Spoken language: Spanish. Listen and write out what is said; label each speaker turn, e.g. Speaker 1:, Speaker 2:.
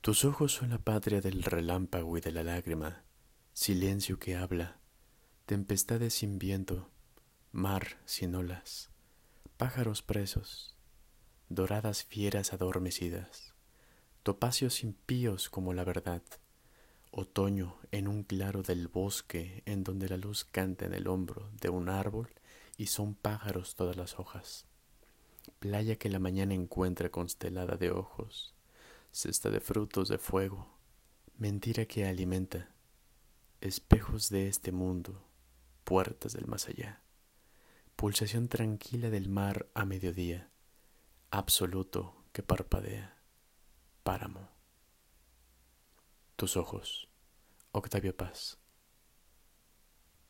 Speaker 1: Tus ojos son la patria del relámpago y de la lágrima, silencio que habla, tempestades sin viento, mar sin olas, pájaros presos, doradas fieras adormecidas, topacios impíos como la verdad, otoño en un claro del bosque en donde la luz canta en el hombro de un árbol y son pájaros todas las hojas, playa que la mañana encuentra constelada de ojos, cesta de frutos de fuego, mentira que alimenta, espejos de este mundo, puertas del más allá, pulsación tranquila del mar a mediodía, absoluto que parpadea, páramo. Tus ojos, Octavio Paz.